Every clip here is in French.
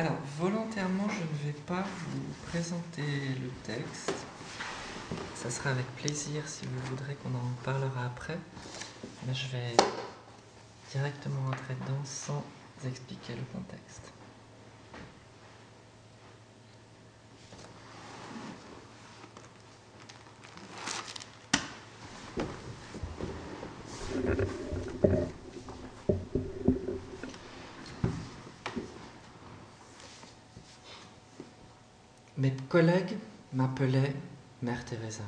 Alors, volontairement, je ne vais pas vous présenter le texte. Ça sera avec plaisir si vous voudrez qu'on en parlera après. Mais je vais directement entrer dedans sans expliquer le contexte. Mes collègues m'appelaient Mère Teresa.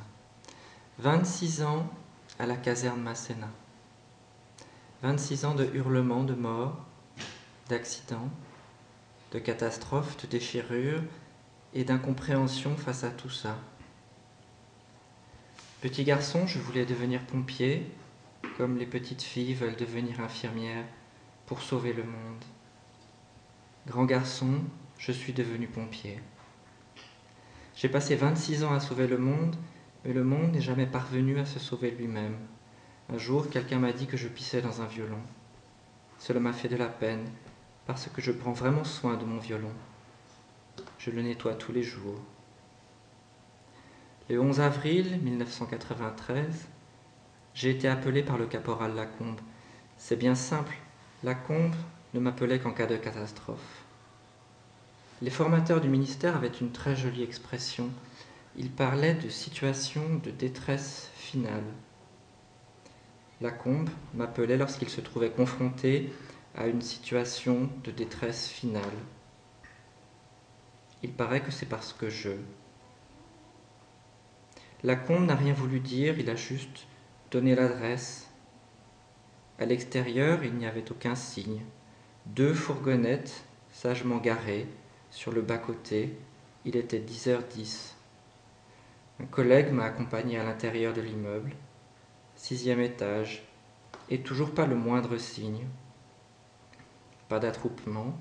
26 ans à la caserne Masséna. 26 ans de hurlements, de morts, d'accidents, de catastrophes, de déchirures et d'incompréhension face à tout ça. Petit garçon, je voulais devenir pompier, comme les petites filles veulent devenir infirmières pour sauver le monde. Grand garçon, je suis devenu pompier. J'ai passé 26 ans à sauver le monde, mais le monde n'est jamais parvenu à se sauver lui-même. Un jour, quelqu'un m'a dit que je pissais dans un violon. Cela m'a fait de la peine, parce que je prends vraiment soin de mon violon. Je le nettoie tous les jours. Le 11 avril 1993, j'ai été appelé par le caporal Lacombe. C'est bien simple, Lacombe ne m'appelait qu'en cas de catastrophe. Les formateurs du ministère avaient une très jolie expression. Ils parlaient de situation de détresse finale. Lacombe m'appelait lorsqu'il se trouvait confronté à une situation de détresse finale. Il paraît que c'est parce que je. Lacombe n'a rien voulu dire, il a juste donné l'adresse. À l'extérieur, il n'y avait aucun signe. Deux fourgonnettes sagement garées sur le bas-côté. Il était 10h10. Un collègue m'a accompagné à l'intérieur de l'immeuble, sixième étage, et toujours pas le moindre signe. Pas d'attroupement,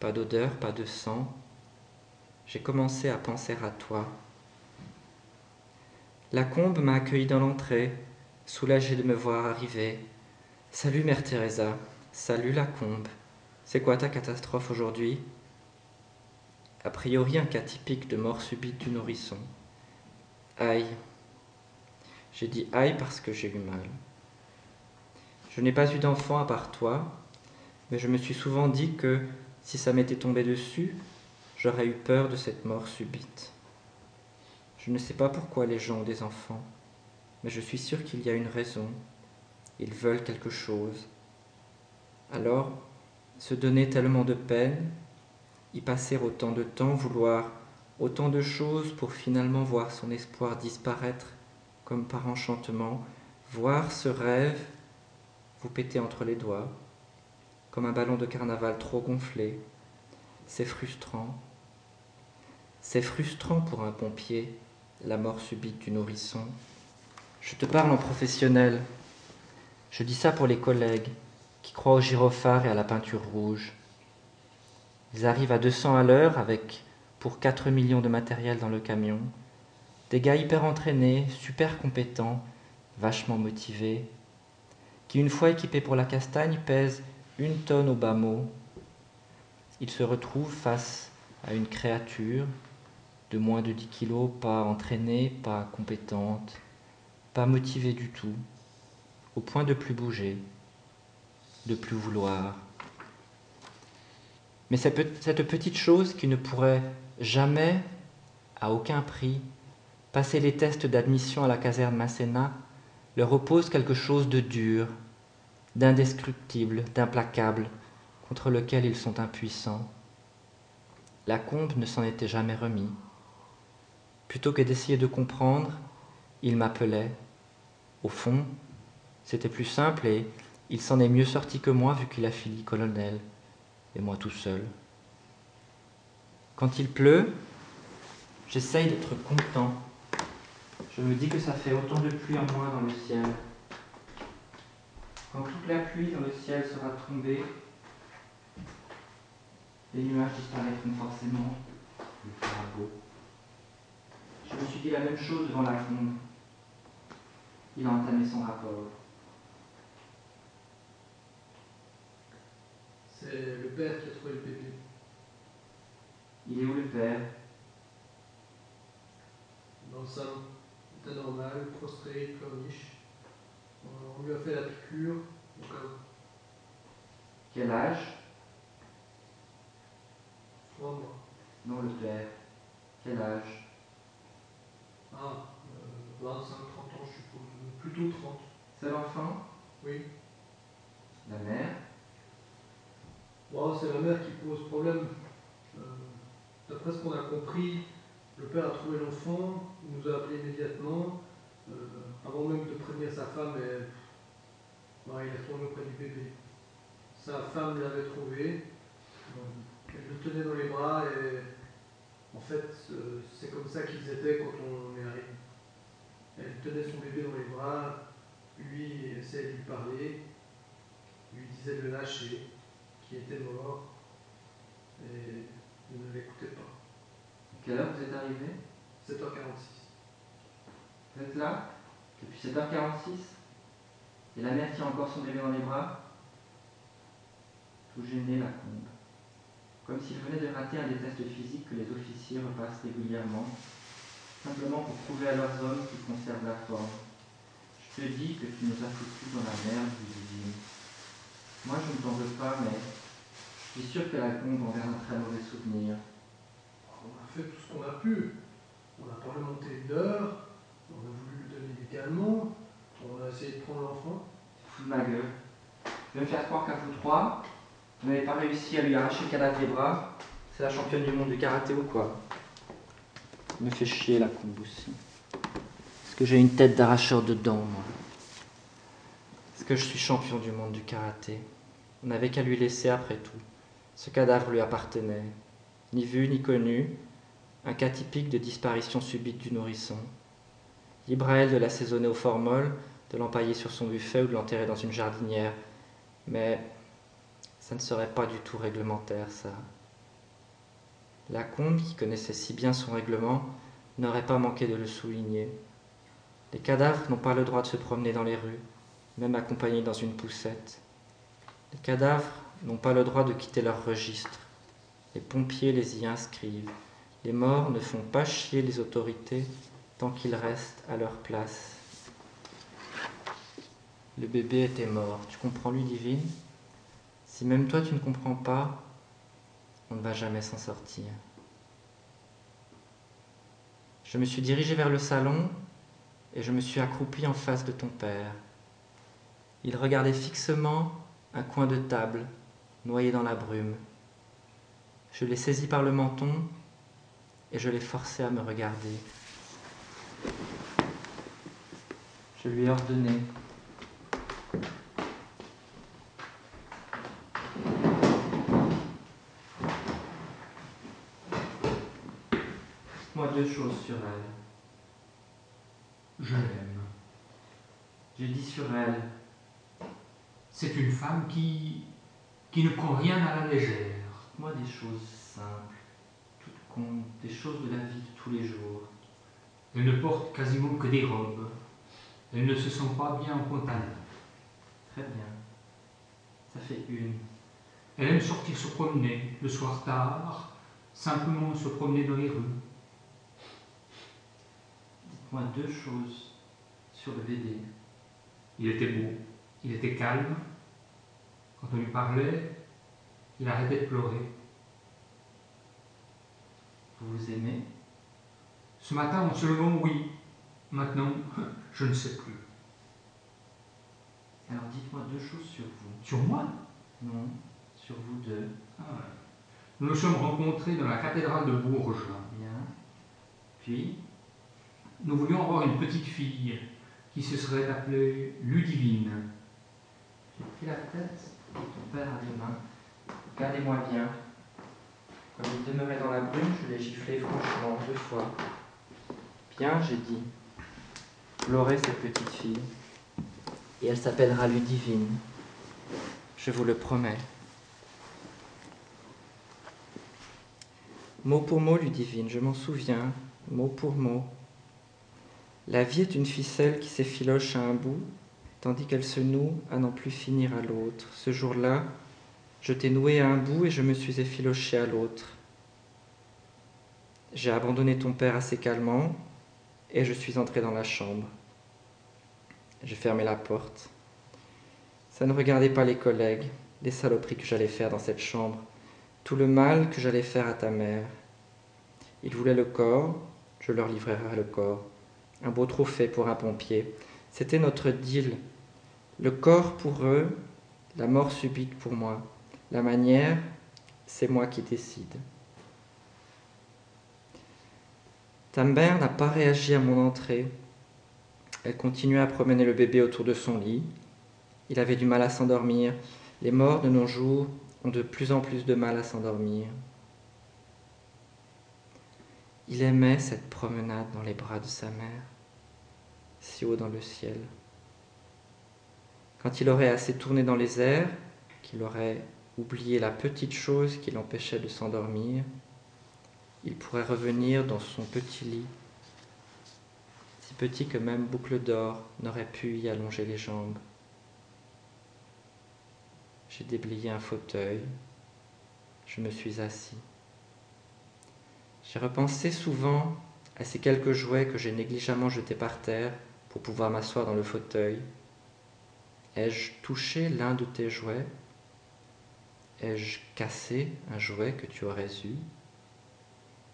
pas d'odeur, pas de sang. J'ai commencé à penser à toi. La combe m'a accueilli dans l'entrée, soulagé de me voir arriver. Salut Mère Teresa, salut la combe. C'est quoi ta catastrophe aujourd'hui? A priori un cas typique de mort subite du nourrisson. Aïe. J'ai dit aïe parce que j'ai eu mal. Je n'ai pas eu d'enfant à part toi, mais je me suis souvent dit que si ça m'était tombé dessus, j'aurais eu peur de cette mort subite. Je ne sais pas pourquoi les gens ont des enfants, mais je suis sûr qu'il y a une raison. Ils veulent quelque chose. Alors, se donner tellement de peine, y passer autant de temps, vouloir autant de choses pour finalement voir son espoir disparaître comme par enchantement, voir ce rêve vous péter entre les doigts, comme un ballon de carnaval trop gonflé. C'est frustrant. C'est frustrant pour un pompier, la mort subite du nourrisson. Je te parle en professionnel. Je dis ça pour les collègues qui croient au gyrophare et à la peinture rouge. Ils arrivent à 200 à l'heure avec pour 4 millions de matériel dans le camion. Des gars hyper entraînés, super compétents, vachement motivés, qui une fois équipés pour la castagne pèsent une tonne au bas mot. Ils se retrouvent face à une créature de moins de 10 kilos, pas entraînée, pas compétente, pas motivée du tout, au point de plus bouger, de plus vouloir. Mais cette petite chose qui ne pourrait jamais, à aucun prix, passer les tests d'admission à la caserne Masséna leur oppose quelque chose de dur, d'indescriptible, d'implacable, contre lequel ils sont impuissants. La combe ne s'en était jamais remis. Plutôt que d'essayer de comprendre, il m'appelait. Au fond, c'était plus simple et il s'en est mieux sorti que moi vu qu'il a fini colonel, et moi tout seul. Quand il pleut, j'essaye d'être content. Je me dis que ça fait autant de pluie en moins dans le ciel. Quand toute la pluie dans le ciel sera tombée, les nuages disparaîtront forcément, il fera. Je me suis dit la même chose devant la combe. Il a entamé son rapport. C'est le père qui a trouvé le bébé. Il est où le père? Dans le salon, état normal, prostré, pleurniche. On lui a fait la piqûre, au cas où. Quel âge? Trois mois. Non, le père. Quel âge? Ah, euh, 25, 30 ans, je suppose. Plutôt 30. Seul enfant Oui. La mère? C'est la mère qui pose problème. Euh, D'après ce qu'on a compris, le père a trouvé l'enfant, il nous a appelé immédiatement, euh, avant même de prévenir sa femme, bon, il est retourné auprès du bébé. Sa femme l'avait trouvé, euh, elle le tenait dans les bras et en fait, c'est comme ça qu'ils étaient quand on est arrivé. Elle tenait son bébé dans les bras, lui essayait de lui parler, lui disait de le lâcher, qui était mort, et il ne l'écoutait pas. Quelle heure vous êtes arrivé? 7h46. Vous êtes là? Depuis 7h46 Et la mère tient encore son bébé dans les bras? Tout gêné, la combe. Comme s'il venait de rater un des tests physiques que les officiers repassent régulièrement, simplement pour prouver à leurs hommes qu'ils conservent la forme. Je te dis que tu nous as foutus dans la merde, dit Moi, je ne t'en veux pas, mais je suis sûr que la combe en un très mauvais souvenir. On a fait tout ce qu'on a pu. On a parlementé une heure, on a voulu le donner légalement, on a essayé de prendre l'enfant. Fous de ma gueule. Je vais me faire croire qu'à vous trois, vous n'avez pas réussi à lui arracher le cadavre des bras. C'est la championne du monde du karaté ou quoi? Me fait chier la aussi. Est-ce que j'ai une tête d'arracheur de dents, moi? Est-ce que je suis champion du monde du karaté? On n'avait qu'à lui laisser après tout. Ce cadavre lui appartenait. Ni vu ni connu, un cas typique de disparition subite du nourrisson. Libre à elle de l'assaisonner au formol, de l'empailler sur son buffet ou de l'enterrer dans une jardinière. Mais ça ne serait pas du tout réglementaire, ça. La combe, qui connaissait si bien son règlement, n'aurait pas manqué de le souligner. Les cadavres n'ont pas le droit de se promener dans les rues, même accompagnés dans une poussette. Les cadavres n'ont pas le droit de quitter leur registre. Les pompiers les y inscrivent. Les morts ne font pas chier les autorités tant qu'ils restent à leur place. Le bébé était mort. Tu comprends, Ludivine Si même toi tu ne comprends pas, on ne va jamais s'en sortir. Je me suis dirigé vers le salon et je me suis accroupi en face de ton père. Il regardait fixement un coin de table, noyé dans la brume. Je l'ai saisi par le menton et je l'ai forcé à me regarder. Je lui ai ordonné. Moi deux choses sur elle. Je l'aime. J'ai dit sur elle. C'est une femme qui, qui ne prend rien à la légère. Moi des choses simples, toutes comptes, des choses de la vie de tous les jours. Elle ne porte quasiment que des robes. Elle ne se sent pas bien en. Très bien. Ça fait une. Elle aime sortir se promener, le soir tard, simplement se promener dans les rues. Dites-moi deux choses sur le bébé. Il était beau, il était calme. Quand on lui parlait, il arrêtait de pleurer. Vous vous aimez? Ce matin, en se levant, oui. Maintenant, je ne sais plus. Alors dites-moi deux choses sur vous. Sur moi? Non, sur vous deux. Ah Nous nous sommes rencontrés dans la cathédrale de Bourges. Bien. Puis? Nous voulions avoir une petite fille qui se serait appelée Ludivine. J'ai pris la tête ton père à deux mains. Regardez-moi bien. Comme il demeurait dans la brume, je l'ai giflé franchement deux fois. Bien, j'ai dit. J'aurai cette petite fille. Et elle s'appellera Ludivine. Je vous le promets. Mot pour mot, Ludivine, je m'en souviens, mot pour mot. La vie est une ficelle qui s'effiloche à un bout, tandis qu'elle se noue à n'en plus finir à l'autre. Ce jour-là, je t'ai noué à un bout et je me suis effiloché à l'autre. J'ai abandonné ton père assez calmement et je suis entré dans la chambre. J'ai fermé la porte. Ça ne regardait pas les collègues, les saloperies que j'allais faire dans cette chambre, tout le mal que j'allais faire à ta mère. Ils voulaient le corps, je leur livrerai le corps. Un beau trophée pour un pompier. C'était notre deal. Le corps pour eux, la mort subite pour moi. La manière, c'est moi qui décide. Ta n'a pas réagi à mon entrée. Elle continuait à promener le bébé autour de son lit. Il avait du mal à s'endormir. Les morts de nos jours ont de plus en plus de mal à s'endormir. Il aimait cette promenade dans les bras de sa mère, si haut dans le ciel. Quand il aurait assez tourné dans les airs, qu'il aurait oublié la petite chose qui l'empêchait de s'endormir, il pourrait revenir dans son petit lit, si petit que même Boucle d'Or n'aurait pu y allonger les jambes. J'ai déblayé un fauteuil, je me suis assis. J'ai repensé souvent à ces quelques jouets que j'ai négligemment jetés par terre pour pouvoir m'asseoir dans le fauteuil. Ai-je touché l'un de tes jouets? Ai-je cassé un jouet que tu aurais eu?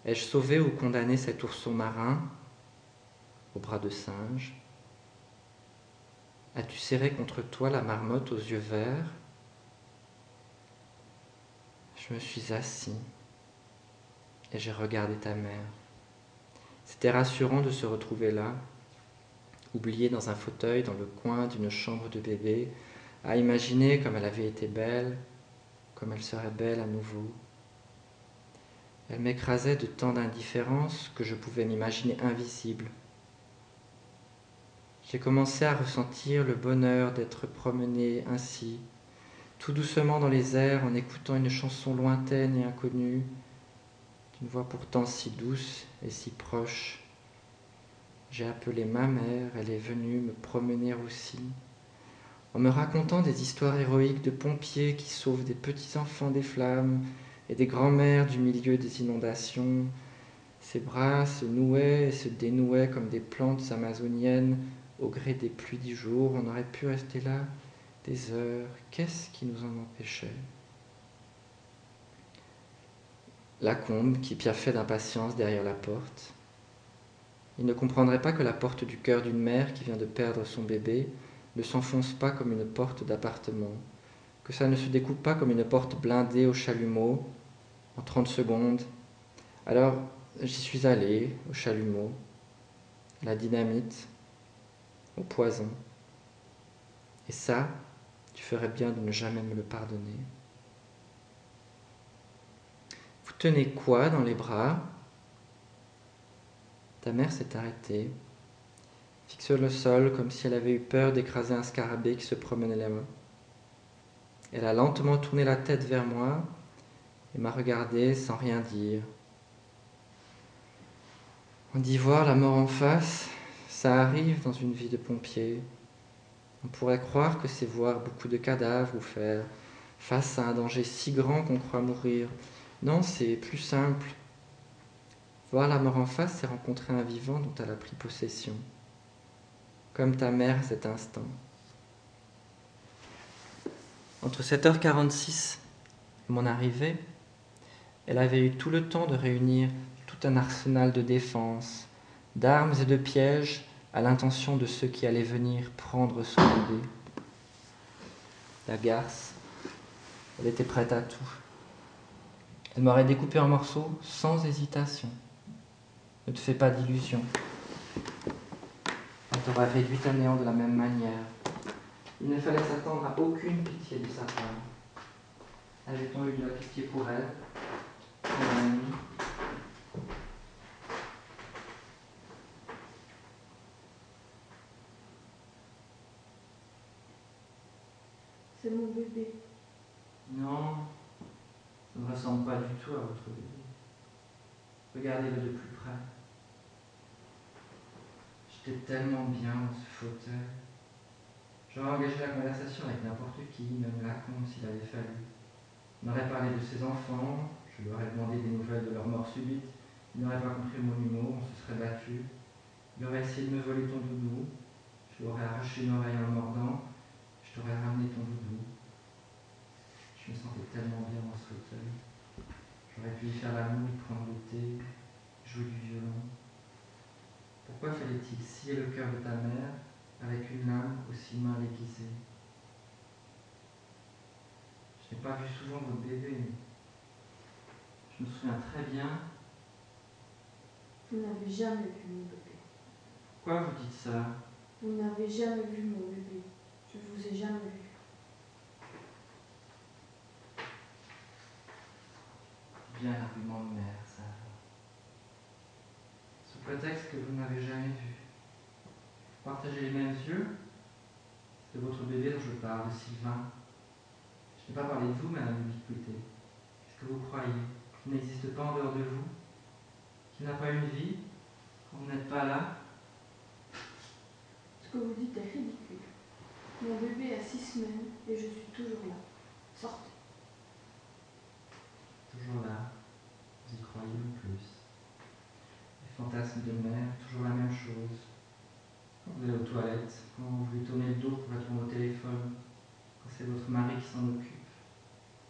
Ai-je sauvé ou condamné cet ourson marin au bras de singe? As-tu serré contre toi la marmotte aux yeux verts? Je me suis assis et j'ai regardé ta mère. C'était rassurant de se retrouver là, oubliée dans un fauteuil dans le coin d'une chambre de bébé, à imaginer comme elle avait été belle, comme elle serait belle à nouveau. Elle m'écrasait de tant d'indifférence que je pouvais m'imaginer invisible. J'ai commencé à ressentir le bonheur d'être promené ainsi, tout doucement dans les airs en écoutant une chanson lointaine et inconnue, une voix pourtant si douce et si proche. J'ai appelé ma mère, elle est venue me promener aussi, en me racontant des histoires héroïques de pompiers qui sauvent des petits-enfants des flammes et des grands-mères du milieu des inondations. Ses bras se nouaient et se dénouaient comme des plantes amazoniennes au gré des pluies du jour. On aurait pu rester là des heures. Qu'est-ce qui nous en empêchait? La combe qui piaffait d'impatience derrière la porte. Il ne comprendrait pas que la porte du cœur d'une mère qui vient de perdre son bébé ne s'enfonce pas comme une porte d'appartement, que ça ne se découpe pas comme une porte blindée au chalumeau en 30 secondes. Alors j'y suis allé au chalumeau, la dynamite, au poison. Et ça, tu ferais bien de ne jamais me le pardonner. tenez quoi dans les bras? Ta mère s'est arrêtée, fixe le sol comme si elle avait eu peur d'écraser un scarabée qui se promenait mains. Elle a lentement tourné la tête vers moi et m'a regardé sans rien dire. On dit voir la mort en face, ça arrive dans une vie de pompier. On pourrait croire que c'est voir beaucoup de cadavres ou faire face à un danger si grand qu'on croit mourir. Non, c'est plus simple. Voir la mort en face, c'est rencontrer un vivant dont elle a pris possession, comme ta mère à cet instant. Entre 7h46 et mon arrivée, elle avait eu tout le temps de réunir tout un arsenal de défense, d'armes et de pièges à l'intention de ceux qui allaient venir prendre son bébé. La garce, elle était prête à tout. Elle m'aurait découpé en morceaux sans hésitation. Ne te fais pas d'illusions. Elle t'aurait réduit à néant de la même manière. Il ne fallait s'attendre à aucune pitié de sa part. Avait-on eu de la pitié pour elle, pour C'est mon bébé. Non, ne ressemble pas du tout à votre bébé. Regardez-le de plus près. Tellement bien dans ce fauteuil. J'aurais engagé la conversation avec n'importe qui, même Lacombe s'il avait fallu. On aurait parlé de ses enfants, je lui aurais demandé des nouvelles de leur mort subite, Il n'aurait pas compris mon humour, on se serait battu. Il aurait essayé de me voler ton doudou. Je lui aurais arraché une oreille en mordant. Je t'aurais ramené ton doudou. Je me sentais tellement bien dans ce fauteuil. J'aurais pu lui faire l'amour, prendre le thé, jouer du violon. Pourquoi fallait-il scier le cœur de ta mère avec une lame aussi mal aiguisée Je n'ai pas vu souvent votre bébé. Je me souviens très bien. Vous n'avez jamais vu mon bébé. Pourquoi vous dites ça? Vous n'avez jamais vu mon bébé. Je vous ai jamais vu. Bien l'argument de mère, prétexte que vous ne m'avez jamais vu. Vous partagez les mêmes yeux C'est de votre bébé dont je parle, Sylvain. Je n'ai pas parlé de vous, madame l'ubiquité. Qu'est-ce que vous croyez Qu'il n'existe pas en dehors de vous Qu'il n'a pas une vie Quand vous n'êtes pas là? Ce que vous dites est ridicule. Mon bébé a six semaines et je suis toujours là. Sortez. Toujours là. Vous y croyez le fantasmes de mère, toujours la même chose. Quand vous allez aux toilettes, quand vous lui tournez le dos pour répondre au téléphone, quand c'est votre mari qui s'en occupe,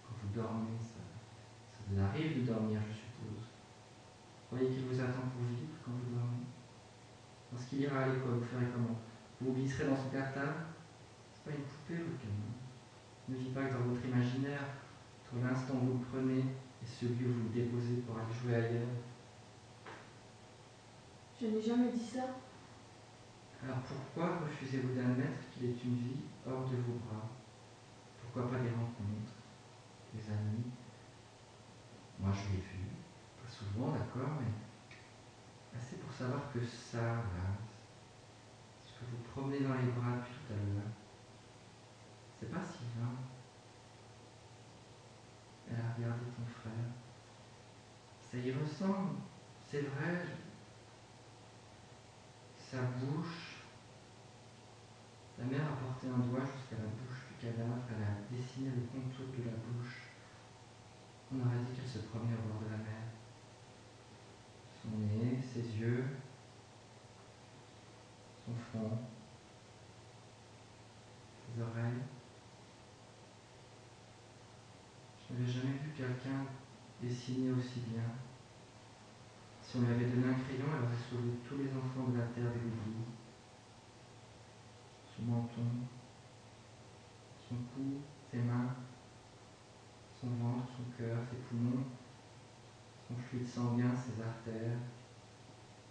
quand vous dormez, ça, ça vous arrive de dormir, je suppose. Croyez qu'il vous attend pour vivre quand vous dormez? Lorsqu'il ira à l'école, vous ferez comment? Vous vous glisserez dans son cartable? C'est pas une poupée, votre gamin. Ne vit pas que dans votre imaginaire, entre l'instant où vous le prenez et celui où vous le déposez pour aller jouer ailleurs. Je n'ai jamais dit ça. Alors pourquoi refusez-vous d'admettre qu'il est une vie hors de vos bras? Pourquoi pas des rencontres, des amis? Moi je l'ai vu, pas souvent d'accord, mais assez pour savoir que ça, là, ce que vous promenez dans les bras depuis tout à l'heure, c'est pas Sylvain. Elle a regardé ton frère. Ça y ressemble, c'est vrai. Sa bouche. La mère a porté un doigt jusqu'à la bouche du cadavre. Elle a dessiné le contour de la bouche. On aurait dit qu'elle se promenait au bord de la mer. Son nez, ses yeux, son front, ses oreilles. Je n'avais jamais vu quelqu'un dessiner aussi bien. Si on lui avait donné un crayon, elle aurait sauvé tous les enfants de la terre de l'oubli. Son menton, son cou, ses mains, son ventre, son cœur, ses poumons, son fluide sanguin, ses artères,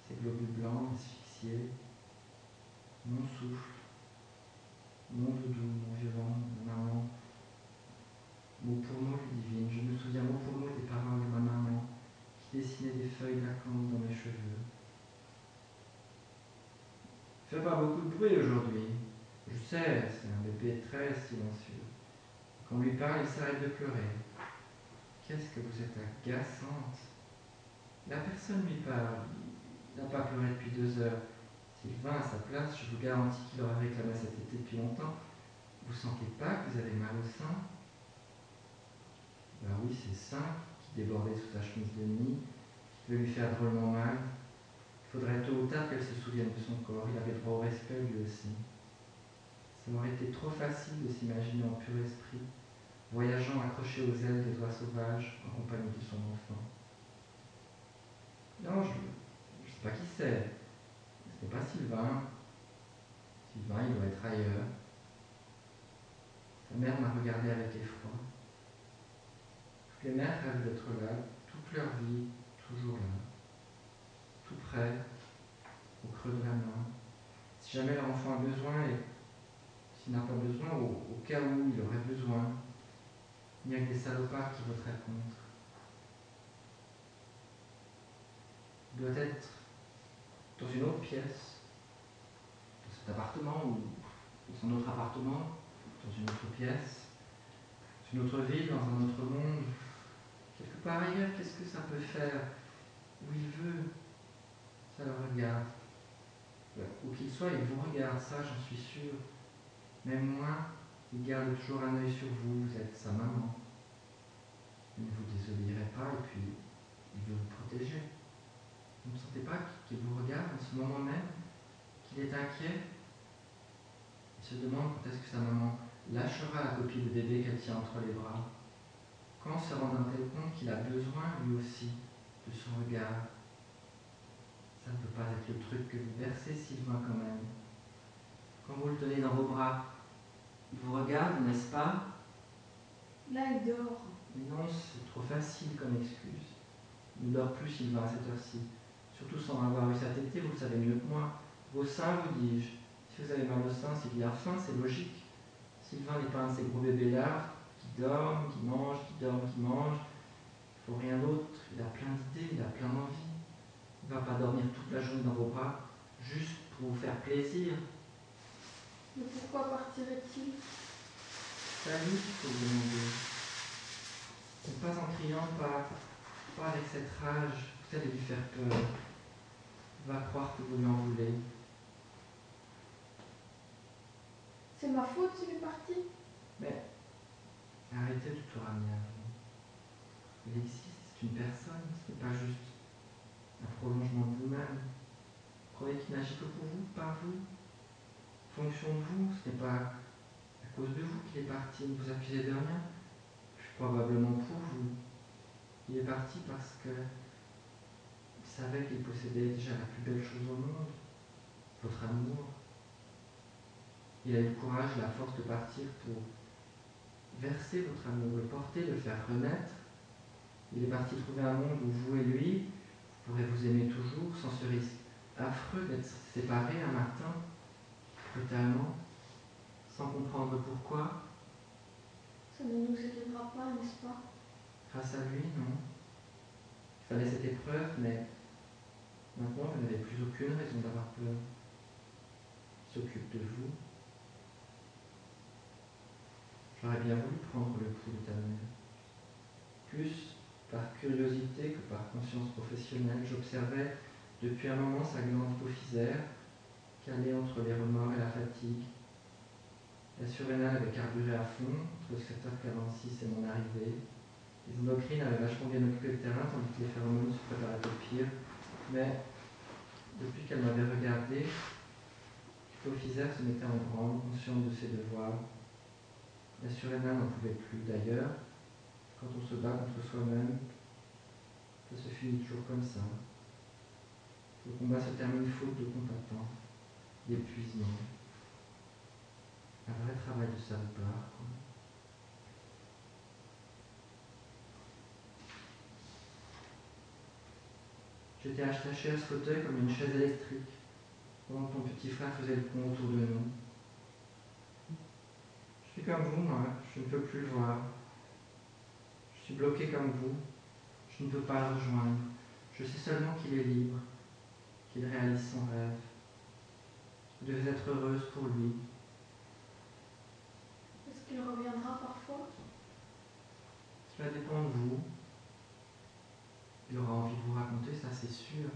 ses globules blancs asphyxiés, mon souffle, mon doudou, mon violon, mon maman, mot pour mot divine. Je me souviens mot pour mot des paroles de ma maman qui dessinait des feuilles d'acanthe dans mes cheveux. Fais pas beaucoup de bruit aujourd'hui. Je sais, c'est un bébé très silencieux. Quand on lui parle, il s'arrête de pleurer. Qu'est-ce que vous êtes agaçante. La personne lui parle. Il n'a pas pleuré depuis deux heures. S'il vint à sa place, je vous garantis qu'il aurait réclamé cet été depuis longtemps. Vous sentez pas que vous avez mal au sein? Ben oui, c'est ça qui débordait sous sa chemise de nuit, veut lui faire drôlement mal. Il faudrait tôt ou tard qu'elle se souvienne de son corps. Il avait droit au respect lui aussi. Ça aurait été trop facile de s'imaginer en pur esprit, voyageant accroché aux ailes des oies sauvages en compagnie de son enfant. Non, je ne sais pas qui c'est. Ce n'est pas Sylvain. Sylvain, il doit être ailleurs. Sa mère m'a regardé avec effroi. Toutes les mères rêvent d'être là, toute leur vie, toujours là, tout près, au creux de la main. Si jamais leur enfant a besoin et s'il n'a pas besoin, au, au, cas où il aurait besoin, il n'y a que des salopards qui voteraient contre. Il doit être dans une autre pièce, dans cet appartement ou dans son autre appartement, dans une autre pièce, dans une autre ville, dans un autre monde, quelque part ailleurs, qu'est-ce que ça peut faire? Où il veut, ça le regarde. Où qu'il soit, il vous regarde, ça j'en suis sûr. Même moi, il garde toujours un œil sur vous, vous êtes sa maman. Il ne vous désobéirait pas et puis il veut vous protéger. pas qu'il vous regarde en ce moment même, qu'il est inquiet? Il se demande quand est-ce que sa maman lâchera la copie de bébé qu'elle tient entre les bras. Quand se rendra-t-elle compte qu'il a besoin, lui aussi, de son regard Ça ne peut pas être le truc que vous versez, Sylvain, quand même. Quand vous le tenez dans vos bras, il vous regarde, n'est-ce pas? Là, il dort. Mais non, c'est trop facile comme excuse. Il ne dort plus, Sylvain, à cette heure-ci. Surtout sans avoir eu sa tétée, vous le savez mieux que moi. Vos seins, vous dis-je. Si vous avez mal au sein, qu'il y a faim, c'est logique. Sylvain n'est pas un de ces gros bébés-là qui dorment, qui mangent, qui dorment, qui mangent. Faut rien d'autre. Il a plein d'idées, il a plein d'envies. Il ne va pas dormir toute la journée dans vos bras, juste pour vous faire plaisir. Mais pourquoi partirait-il? C'est à lui qu'il faut vous demander. Et pas en criant, pas, pas avec cette rage, vous allez lui faire peur. Il va croire que vous lui en voulez. C'est ma faute s'il est parti? Mais arrêtez de tout ramener à vous. Il existe, c'est une personne, ce n'est pas juste un prolongement de vous-même. Vous croyez qu'il n'agit que pour vous, par vous Fonction de vous, ce n'est pas à cause de vous qu'il est parti, ne vous accusez de rien. Probablement pour vous. Il est parti parce que il savait qu'il possédait déjà la plus belle chose au monde, votre amour. Il a eu le courage, la force de partir pour verser votre amour, le porter, le faire renaître. Il est parti trouver un monde où vous et lui pourrez vous aimer toujours sans ce risque affreux d'être séparés un matin, brutalement, sans comprendre pourquoi. Ça ne nous aidera pas, n'est-ce pas? Grâce à lui, non. Il fallait cette épreuve, mais maintenant vous n'avez plus aucune raison d'avoir peur. Il s'occupe de vous. J'aurais bien voulu prendre le pouls de ta mère. Plus par curiosité que par conscience professionnelle, j'observais depuis un moment sa glande hypophysaire, calée entre les remords et la fatigue. La surrénale avait carburé à fond entre 7h46 et mon arrivée. Les endocrines avaient vachement bien occupé le terrain tandis que les phéromones se préparaient au pire. Mais depuis qu'elle m'avait regardé, l'hypophysaire se mettait en branle, consciente de ses devoirs. La surrénale n'en pouvait plus d'ailleurs. Quand on se bat contre soi-même, ça se finit toujours comme ça. Le combat se termine faute de combattants, d'épuisement. Un vrai travail de salopard. J'étais attaché à ce fauteuil comme une chaise électrique, pendant que ton petit frère faisait le pont autour de nous. Je suis comme vous, moi, je ne peux plus le voir. Je suis bloqué comme vous, je ne peux pas le rejoindre. Je sais seulement qu'il est libre, qu'il réalise son rêve. Vous devez être heureuse pour lui. Est-ce qu'il reviendra parfois? Cela dépend de vous. Il aura envie de vous raconter, ça c'est sûr.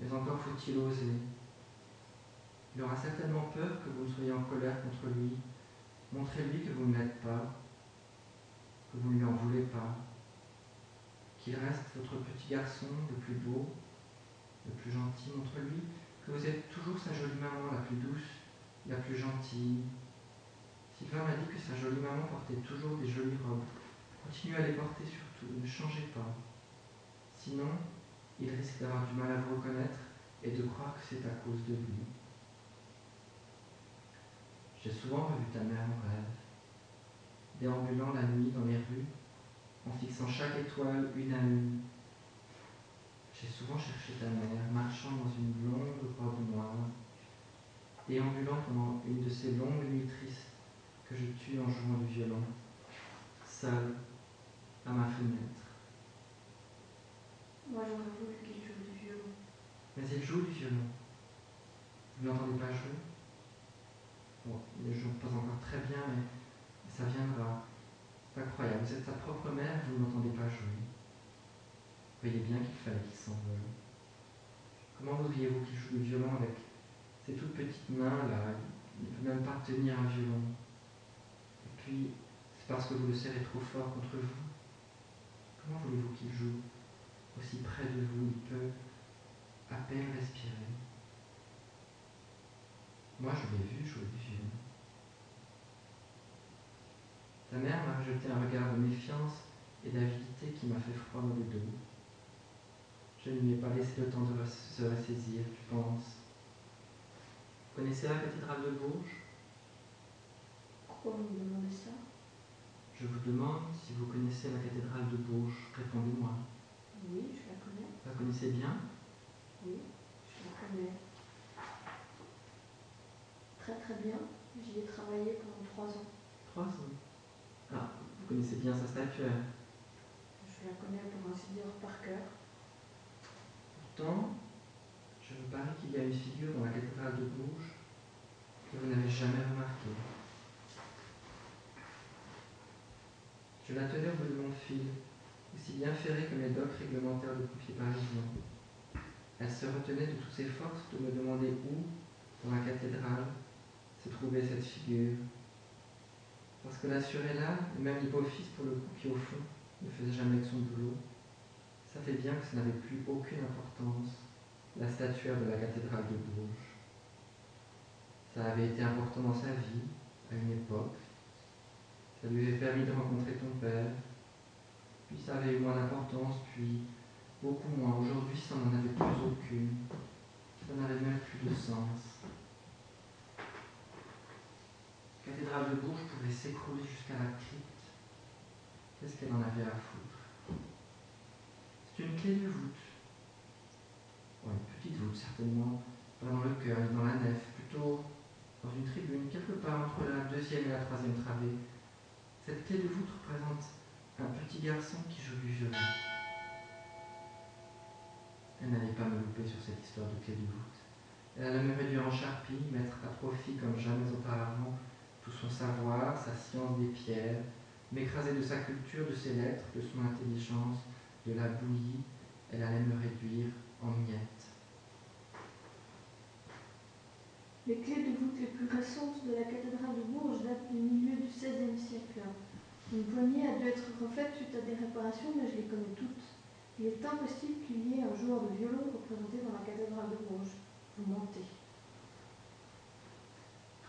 Mais encore faut-il oser. Il aura certainement peur que vous soyez en colère contre lui. Montrez-lui que vous ne l'êtes pas, que vous ne lui en voulez pas, qu'il reste votre petit garçon le plus beau, le plus gentil. Montre-lui que vous êtes toujours sa jolie maman la plus douce, la plus gentille. Sylvain m'a dit que sa jolie maman portait toujours des jolies robes. Continuez à les porter surtout, ne changez pas. Sinon, il risque d'avoir du mal à vous reconnaître et de croire que c'est à cause de lui. J'ai souvent revu ta mère en rêve, déambulant la nuit dans les rues, en fixant chaque étoile une à une. J'ai souvent cherché ta mère, marchant dans une longue robe noire, déambulant pendant une de ces longues nuits tristes que je tue en jouant du violon, seul, à ma fenêtre. Moi, j'aurais voulu qu'il joue du violon. Mais il joue du violon. Vous ne l'entendez pas jouer? Bon, il ne joue pas encore très bien, mais ça viendra. C'est incroyable. Vous êtes sa propre mère, vous ne l'entendez pas jouer. Vous voyez bien qu'il fallait qu'il s'envole. Comment voudriez-vous qu'il joue du violon avec ces toutes petites mains là? Il ne peut même pas tenir un violon. Et puis, c'est parce que vous le serrez trop fort contre vous. Comment voulez-vous qu'il joue? Aussi près de vous, il peut. à peine respirer. Moi, je l'ai vu jouer du violon. Ta mère m'a jeté un regard de méfiance et d'avidité qui m'a fait froid dans le dos. Je ne lui ai pas laissé le temps de se ressaisir, tu penses. Vous connaissez la cathédrale de Bourges? Pourquoi vous me demandez ça? Je vous demande si vous connaissez la cathédrale de Bourges. Répondez-moi. Oui, je la connais. Vous la connaissez bien? Oui, je la connais. Très très bien. J'y ai travaillé pendant trois ans. Trois ans? Vous connaissez bien sa statuaire. Je la connais pour ainsi dire par cœur. Pourtant, je vous parie qu'il y a une figure dans la cathédrale de Bourges que vous n'avez jamais remarquée. Je la tenais au bout de mon fil, aussi bien ferrée que mes docs réglementaires de pompier parisien. Elle se retenait de toutes ses forces de me demander où, dans la cathédrale, se trouvait cette figure. Parce que la là, et même l'hypophyse pour le coup qui au fond ne faisait jamais que son boulot, savait bien que ça n'avait plus aucune importance, la statuaire de la cathédrale de Bourges. Ça avait été important dans sa vie, à une époque. Ça lui avait permis de rencontrer ton père. Puis ça avait eu moins d'importance, puis beaucoup moins. Aujourd'hui, ça n'en avait plus aucune. Ça n'avait même plus de sens. La cathédrale de Bourges pouvait s'écrouler jusqu'à la crypte. Qu'est-ce qu'elle en avait à foutre? C'est une clé de voûte. Une petite voûte, certainement, pas dans le cœur ni dans la nef, plutôt dans une tribune, quelque part entre la deuxième et la troisième travée. Cette clé de voûte représente un petit garçon qui joue du violon. Elle n'allait pas me louper sur cette histoire de clé de voûte. Elle allait me réduire en charpie, mettre à profit comme jamais auparavant tout son savoir, sa science des pierres, m'écraser de sa culture, de ses lettres, de son intelligence, de la bouillie, elle allait me réduire en miettes. Les clés de voûte les plus récentes de la cathédrale de Bourges datent du milieu du XVIe siècle. Une poignée a dû être refaite suite à des réparations, mais je les connais toutes. Il est impossible qu'il y ait un joueur de violon représenté dans la cathédrale de Bourges. Vous mentez.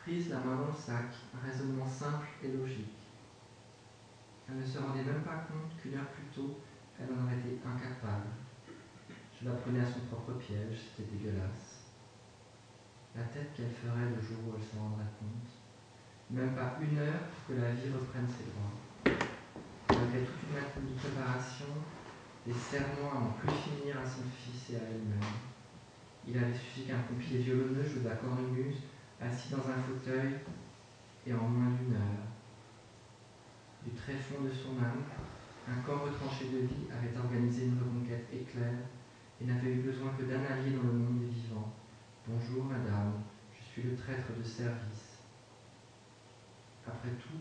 Prise la main dans le sac, un raisonnement simple et logique. Elle ne se rendait même pas compte qu'une heure plus tôt, elle en aurait été incapable. Je la prenais à son propre piège, c'était dégueulasse. La tête qu'elle ferait le jour où elle s'en rendrait compte. Même pas une heure pour que la vie reprenne ses droits. Malgré toute une matinée de préparation, des serments à n'en plus finir à son fils et à elle-même. Il avait suffi qu'un pompier violonneux joue de la cornemuse, assis dans un fauteuil, et en moins d'une heure. Du très fond de son âme, un corps retranché de vie avait organisé une reconquête éclair et n'avait eu besoin que d'un allié dans le monde des vivants. Bonjour, madame, je suis le traître de service. Après tout,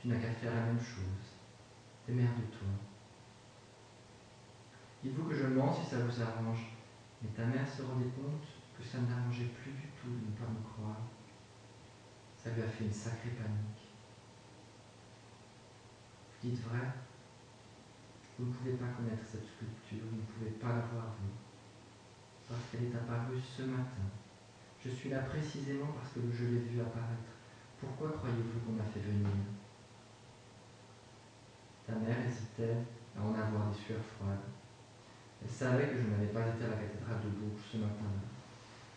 tu n'as qu'à faire la même chose. Démerde-toi. Dites-vous que je mens si ça vous arrange, mais ta mère se rendait compte que ça ne l'arrangeait plus tout de ne pas me croire. Ça lui a fait une sacrée panique. Vous dites vrai Vous ne pouvez pas connaître cette sculpture, vous ne pouvez pas la voir vous, parce qu'elle est apparue ce matin. Je suis là précisément parce que je l'ai vue apparaître. Pourquoi croyez-vous qu'on m'a fait venir? Ta mère hésitait à en avoir des sueurs froides. Elle savait que je n'avais pas été à la cathédrale de Bourges ce matin-là.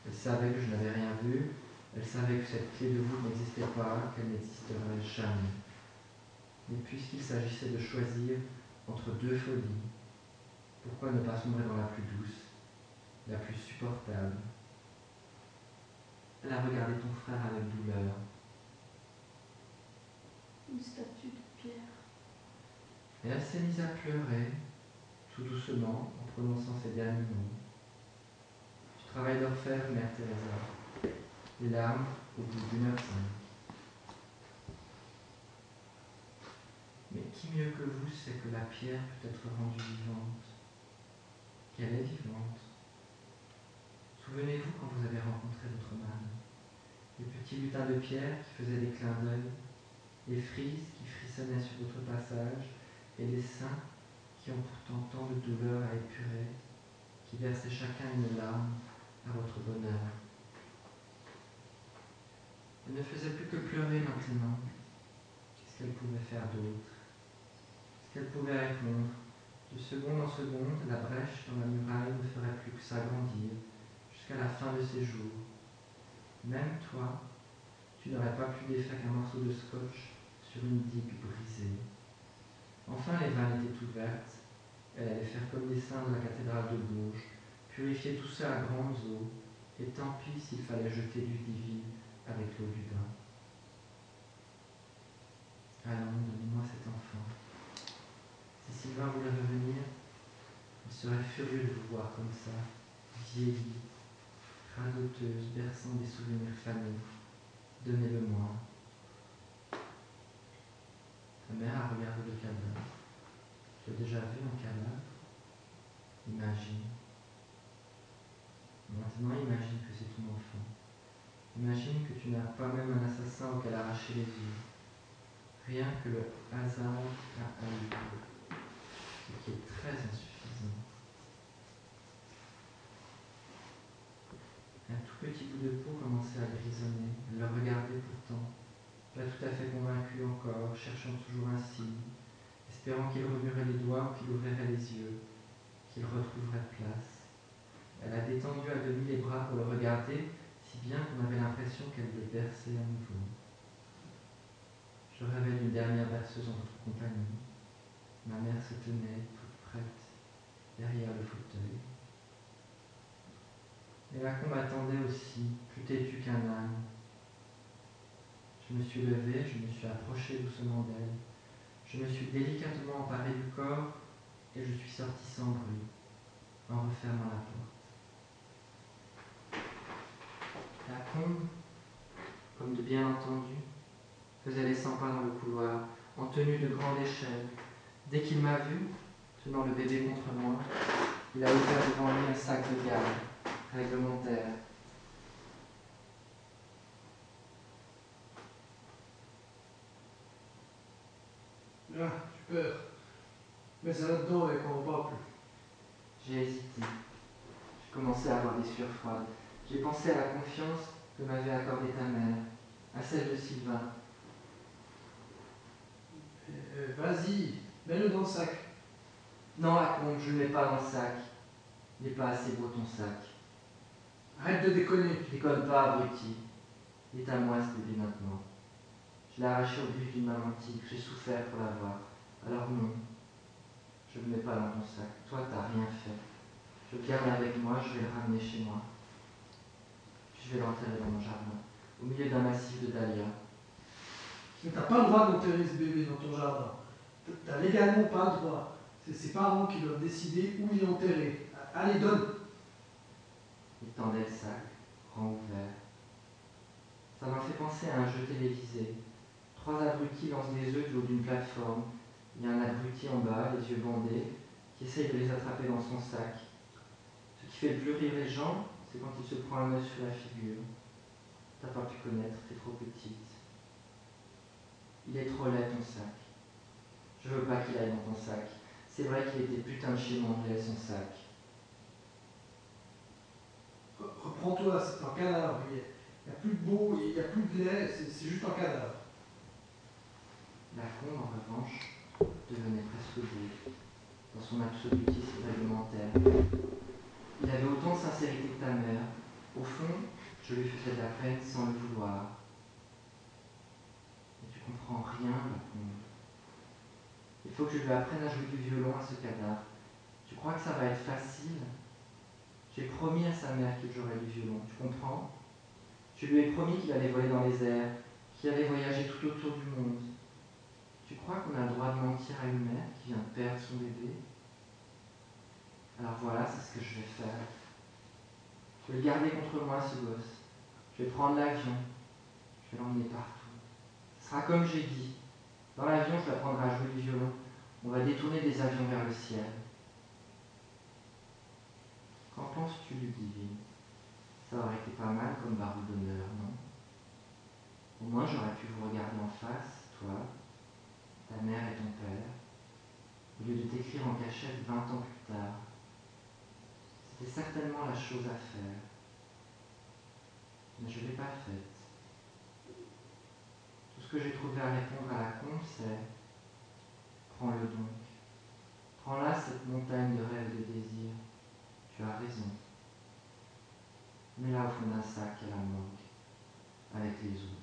Elle savait que je n'avais rien vu. Elle savait que cette clé de voûte n'existait pas, qu'elle n'existerait jamais. Mais puisqu'il s'agissait de choisir entre deux folies, pourquoi ne pas sombrer dans la plus douce, la plus supportable? Elle a regardé ton frère avec douleur. Une statue de pierre. Et elle s'est mise à pleurer, tout doucement, en prononçant ces derniers mots. Travail d'orfèvre, Mère Teresa. Les larmes au bout d'une heure cinq. Mais qui mieux que vous sait que la pierre peut être rendue vivante? Qu'elle est vivante Souvenez-vous quand vous avez rencontré votre mari, les petits lutins de pierre qui faisaient des clins d'œil, les frises qui frissonnaient sur votre passage, et les seins qui ont pourtant tant de douleur à épurer, qui versez chacun une larme à votre bonheur. Elle ne faisait plus que pleurer maintenant. Qu'est-ce qu'elle pouvait faire d'autre? Qu'est-ce qu'elle pouvait répondre? De seconde en seconde, la brèche dans la muraille ne ferait plus que s'agrandir jusqu'à la fin de ses jours. Même toi, tu n'aurais pas pu défaire qu'un morceau de scotch sur une digue brisée. Enfin, les vannes étaient ouvertes. Elle allait faire comme les saints de la cathédrale de Bourges, purifier tout ça à grandes eaux, et tant pis s'il fallait jeter du divin avec l'eau du bain. Allons, donnez-moi cet enfant. Si Sylvain voulait revenir, il serait furieux de vous voir comme ça, vieillie, radoteuse, berçant des souvenirs fanés. Donnez-le-moi. Ta mère a regardé le cadavre. Tu as déjà vu un cadavre Imagine. Maintenant, imagine que c'est ton enfant. Imagine que tu n'as pas même un assassin auquel arracher les yeux. Rien que le hasard a eu, ce qui est très insuffisant. Un tout petit bout de peau commençait à grisonner. Elle le regardait pourtant, pas tout à fait convaincu encore, cherchant toujours un signe, espérant qu'il remuerait les doigts ou qu'il ouvrirait les yeux, qu'il retrouverait place. Elle a détendu à demi les bras pour le regarder, si bien qu'on avait l'impression qu'elle le berçait à nouveau. Je rêvais d'une dernière berceuse en votre compagnie. Ma mère se tenait toute prête derrière le fauteuil. Et la combe attendait aussi, plus têtue qu'un âne. Je me suis levé, je me suis approché doucement d'elle. Je me suis délicatement emparé du corps et je suis sorti sans bruit, en refermant la porte. La combe, comme de bien entendu, faisait les 100 pas dans le couloir, en tenue de grande échelle. Dès qu'il m'a vu, tenant le bébé contre moi, il a ouvert devant lui un sac de garde réglementaire. Ah, super. Mets ça là-dedans et qu'on plus. J'ai hésité. J'ai commencé à avoir des sueurs froides. J'ai pensé à la confiance que m'avait accordée ta mère, à celle de Sylvain. Euh, Vas-y, mets-le dans le sac. Non, la combe, je ne le mets pas dans le sac. Il n'est pas assez beau ton sac. Arrête de déconner. Je déconne pas, abruti. Il est à moi ce bébé maintenant. Je l'ai arraché au vif d'une main antique. J'ai souffert pour l'avoir. Alors non, je ne le mets pas dans ton sac. Toi, t'as rien fait. Je garde avec moi, je vais le ramener chez moi. Je vais l'enterrer dans mon jardin, au milieu d'un massif de dahlias. Mais t'as pas le droit d'enterrer ce bébé dans ton jardin. T'as légalement pas le droit. C'est ses parents qui doivent décider où il est enterré. Allez, donne. Il tendait le sac, grand ouvert. Ça m'a fait penser à un jeu télévisé. Trois abrutis lancent des œufs du haut d'une plateforme. Il y a un abruti en bas, les yeux bandés, qui essaye de les attraper dans son sac. Ce qui fait le plus rire les gens, c'est quand il se prend un œuf sur la figure. T'as pas pu connaître, t'es trop petite. Il est trop laid ton sac. Je veux pas qu'il aille dans ton sac. C'est vrai qu'il était putain de chez laid son sac. Re- Reprends-toi, c'est un cadavre. Il n'y a, plus de beau, il n'y a plus de lait, c'est juste un cadavre. La combe, en revanche, devenait presque beau, dans son absolutisme réglementaire. Il avait autant de sincérité que ta mère. Au fond, je lui faisais de la peine sans le vouloir. Mais tu comprends rien, combe. Il faut que je lui apprenne à jouer du violon à ce cadavre. Tu crois que ça va être facile? J'ai promis à sa mère qu'il jouerait du violon, tu comprends? Je lui ai promis qu'il allait voler dans les airs, qu'il allait voyager tout autour du monde. Tu crois qu'on a le droit de mentir à une mère qui vient de perdre son bébé? Alors voilà, c'est ce que je vais faire. Je vais le garder contre moi, ce gosse. Je vais prendre l'avion. Je vais l'emmener partout. Ce sera comme j'ai dit. Dans l'avion, je l'apprendrai à jouer du violon. On va détourner des avions vers le ciel. Qu'en penses-tu, Ludivine Ça aurait été pas mal comme barreau d'honneur, non? Au moins, j'aurais pu vous regarder en face, toi, ta mère et ton père, au lieu de t'écrire en cachette 20 ans plus tard. C'est certainement la chose à faire. Mais je ne l'ai pas faite. Tout ce que j'ai trouvé à répondre à la combe, c'est Prends-le donc. Prends là cette montagne de rêves et de désirs. Tu as raison. Mets-la au fond d'un sac à la manque, avec les autres.